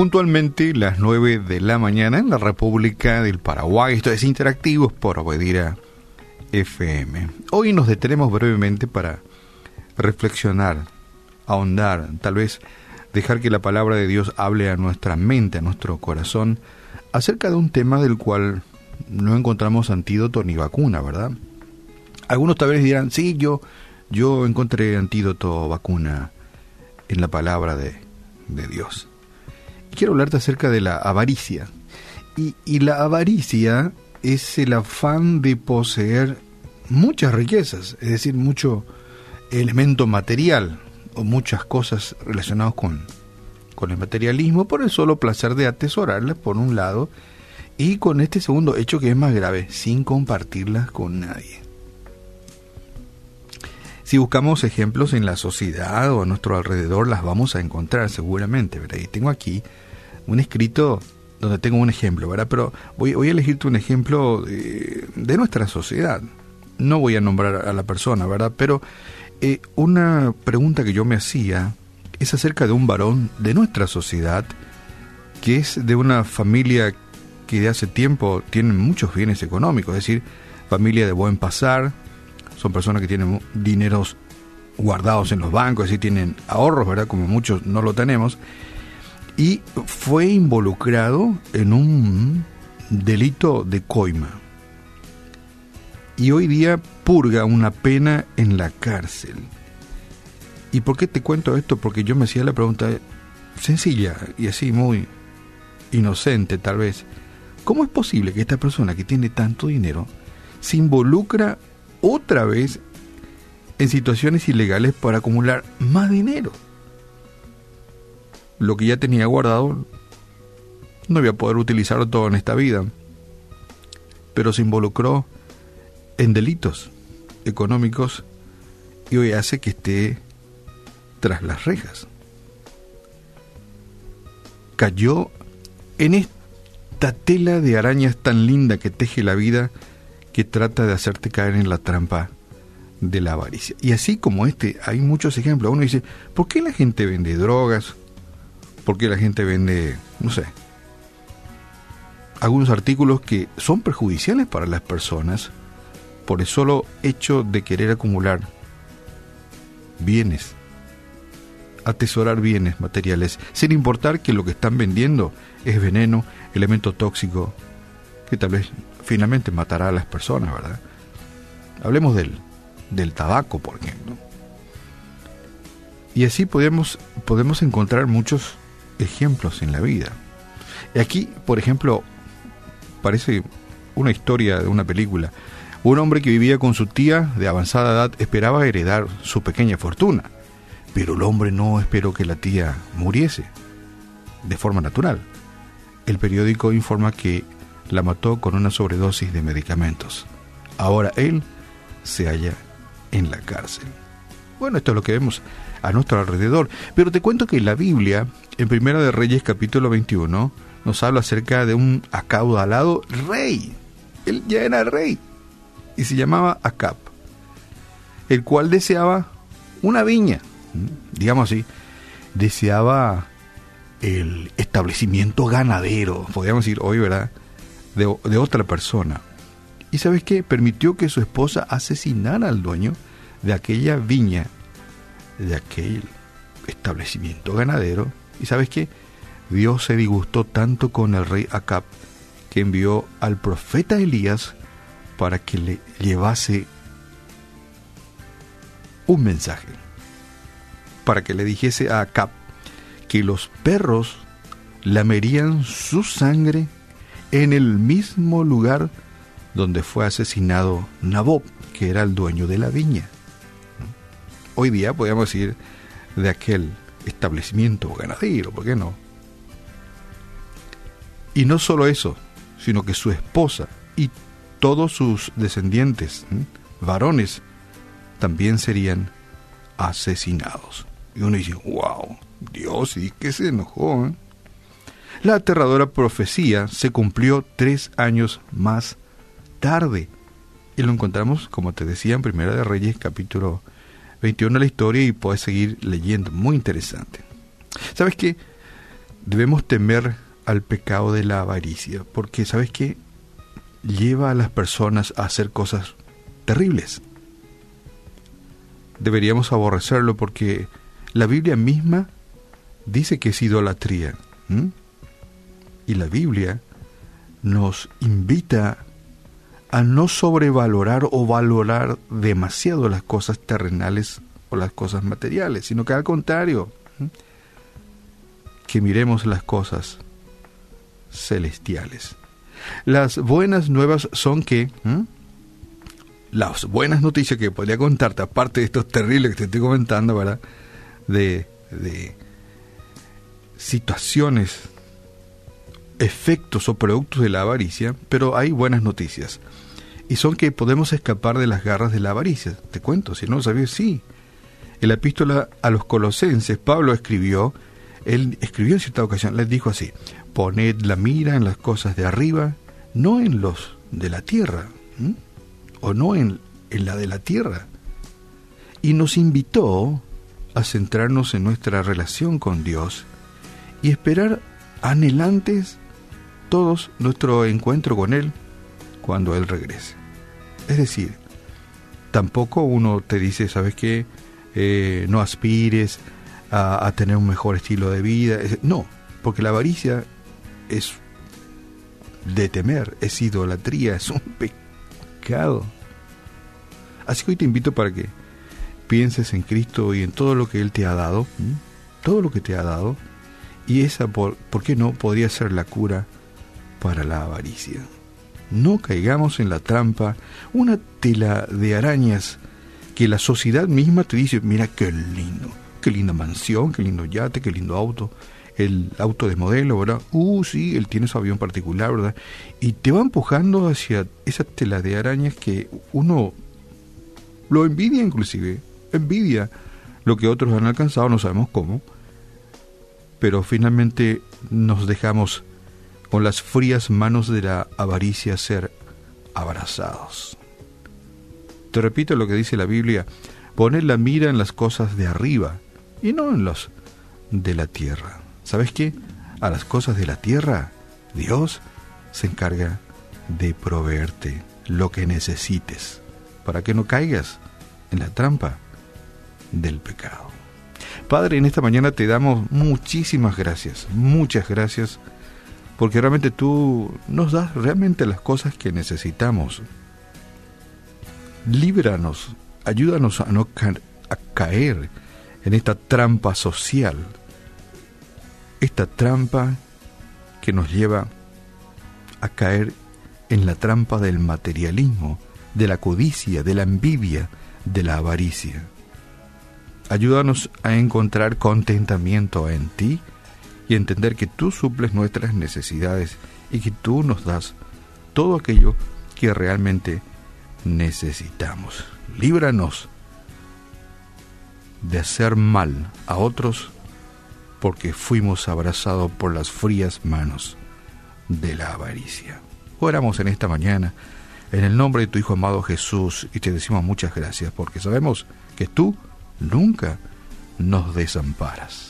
puntualmente las 9 de la mañana en la República del Paraguay. Esto es Interactivos por Obedira FM. Hoy nos detenemos brevemente para reflexionar, ahondar, tal vez dejar que la palabra de Dios hable a nuestra mente, a nuestro corazón, acerca de un tema del cual no encontramos antídoto ni vacuna, ¿verdad? Algunos tal vez dirán, sí, yo, yo encontré antídoto, vacuna en la palabra de, de Dios quiero hablarte acerca de la avaricia. Y, la avaricia es el afán de poseer muchas riquezas, es decir, mucho elemento material o muchas cosas relacionadas con, con el materialismo por el solo placer de atesorarlas por un lado y con este segundo hecho que es más grave, sin compartirlas con nadie. Si buscamos ejemplos en la sociedad o a nuestro alrededor, las vamos a encontrar seguramente. ¿verdad? Y tengo aquí un escrito donde tengo un ejemplo, ¿verdad? Pero voy, voy a elegirte un ejemplo de, nuestra sociedad. No voy a nombrar a la persona, ¿verdad? Pero eh, una pregunta que yo me hacía es acerca de un varón de nuestra sociedad que es de una familia que de hace tiempo tienen muchos bienes económicos, es decir, familia de buen pasar, son personas que tienen dineros guardados en los bancos, decir, tienen ahorros, ¿verdad? Como muchos no lo tenemos, y fue involucrado en un delito de coima. Y hoy día purga una pena en la cárcel. ¿Y por qué te cuento esto? Porque yo me hacía la pregunta sencilla y así muy inocente tal vez. ¿Cómo es posible que esta persona que tiene tanto dinero se involucra otra vez en situaciones ilegales para acumular más dinero? lo que ya tenía guardado no iba a poder utilizarlo todo en esta vida. Pero se involucró en delitos económicos y hoy hace que esté tras las rejas. Cayó en esta tela de arañas tan linda que teje la vida que trata de hacerte caer en la trampa de la avaricia. Y así como este, hay muchos ejemplos. Uno dice, ¿por qué la gente vende drogas? porque la gente vende, no sé, algunos artículos que son perjudiciales para las personas por el solo hecho de querer acumular bienes, atesorar bienes materiales, sin importar que lo que están vendiendo es veneno, elemento tóxico, que tal vez finalmente matará a las personas, ¿verdad? Hablemos del, del tabaco, por ejemplo. Y así podemos, podemos encontrar muchos ejemplos en la vida. Y aquí, por ejemplo, parece una historia de una película. Un hombre que vivía con su tía de avanzada edad esperaba heredar su pequeña fortuna, pero el hombre no esperó que la tía muriese de forma natural. El periódico informa que la mató con una sobredosis de medicamentos. Ahora él se halla en la cárcel. Bueno, esto es lo que vemos a nuestro alrededor. Pero te cuento que la Biblia, en Primera de Reyes capítulo 21, nos habla acerca de un acaudalado rey. Él ya era rey y se llamaba Acab, el cual deseaba una viña, digamos así, deseaba el establecimiento ganadero, podríamos decir hoy, ¿verdad? De, otra persona. ¿Y sabes qué? Permitió que su esposa asesinara al dueño de aquella viña de aquel establecimiento ganadero. ¿Y sabes qué? Dios se disgustó tanto con el rey Acab que envió al profeta Elías para que le llevase un mensaje, para que le dijese a Acab que los perros lamerían su sangre en el mismo lugar donde fue asesinado Nabob, que era el dueño de la viña hoy día podríamos decir de aquel establecimiento ganadero, ¿por qué no? Y no solo eso, sino que su esposa y todos sus descendientes, varones, también serían asesinados. Y uno dice, wow, Dios, ¿y que se enojó? Eh?". La aterradora profecía se cumplió tres años más tarde. Y lo encontramos, como te decía, en Primera de Reyes, capítulo 21 la historia y puedes seguir leyendo. Muy interesante. ¿Sabes qué? debemos temer al pecado de la avaricia, porque sabes qué? Lleva a las personas a hacer cosas terribles. Deberíamos aborrecerlo porque la Biblia misma dice que es idolatría. Y la Biblia nos invita a no sobrevalorar o valorar demasiado las cosas terrenales o las cosas materiales, sino que al contrario, que miremos las cosas celestiales. Las buenas nuevas son que las buenas noticias que podría contarte, aparte de estos terribles que te estoy comentando, ¿verdad? De, de situaciones, efectos o productos de la avaricia, pero hay buenas noticias. Y son que podemos escapar de las garras de la avaricia. Te cuento, si no lo sabías, sí. En la epístola a los colosenses, Pablo escribió, él escribió en cierta ocasión, les dijo así, poned la mira en las cosas de arriba, no en los de la tierra o no en, en la de la tierra. Y nos invitó a centrarnos en nuestra relación con Dios y esperar anhelantes todos nuestro encuentro con Él cuando Él regrese. Es decir, tampoco uno te dice, ¿sabes qué? Eh, no aspires a, tener un mejor estilo de vida. No, porque la avaricia es de temer, es idolatría, es un pecado. Así que hoy te invito para que pienses en Cristo y en todo lo que Él te ha dado, todo lo que te ha dado, y esa, por, ¿por qué no? Podría ser la cura para la avaricia. No caigamos en la trampa, una tela de arañas que la sociedad misma te dice, mira qué lindo, qué linda mansión, qué lindo yate, qué lindo auto, el auto de modelo, ¿verdad? Uh, sí, él tiene su avión particular, ¿verdad? Y te va empujando hacia esa tela de arañas que uno lo envidia inclusive, envidia lo que otros han alcanzado, no sabemos cómo, pero finalmente nos dejamos con las frías manos de la avaricia ser abrazados. Te repito lo que dice la Biblia, poner la mira en las cosas de arriba y no en los de la tierra. ¿Sabes qué? A las cosas de la tierra, Dios se encarga de proveerte lo que necesites para que no caigas en la trampa del pecado. Padre, en esta mañana te damos muchísimas gracias, muchas gracias, porque realmente tú nos das realmente las cosas que necesitamos. Líbranos, ayúdanos a no caer en esta trampa social, esta trampa que nos lleva a caer en la trampa del materialismo, de la codicia, de la envidia, de la avaricia. Ayúdanos a encontrar contentamiento en ti y entender que tú suples nuestras necesidades y que tú nos das todo aquello que realmente necesitamos. Líbranos de hacer mal a otros porque fuimos abrazados por las frías manos de la avaricia. Oramos en esta mañana en el nombre de tu Hijo amado Jesús y te decimos muchas gracias porque sabemos que tú nunca nos desamparas.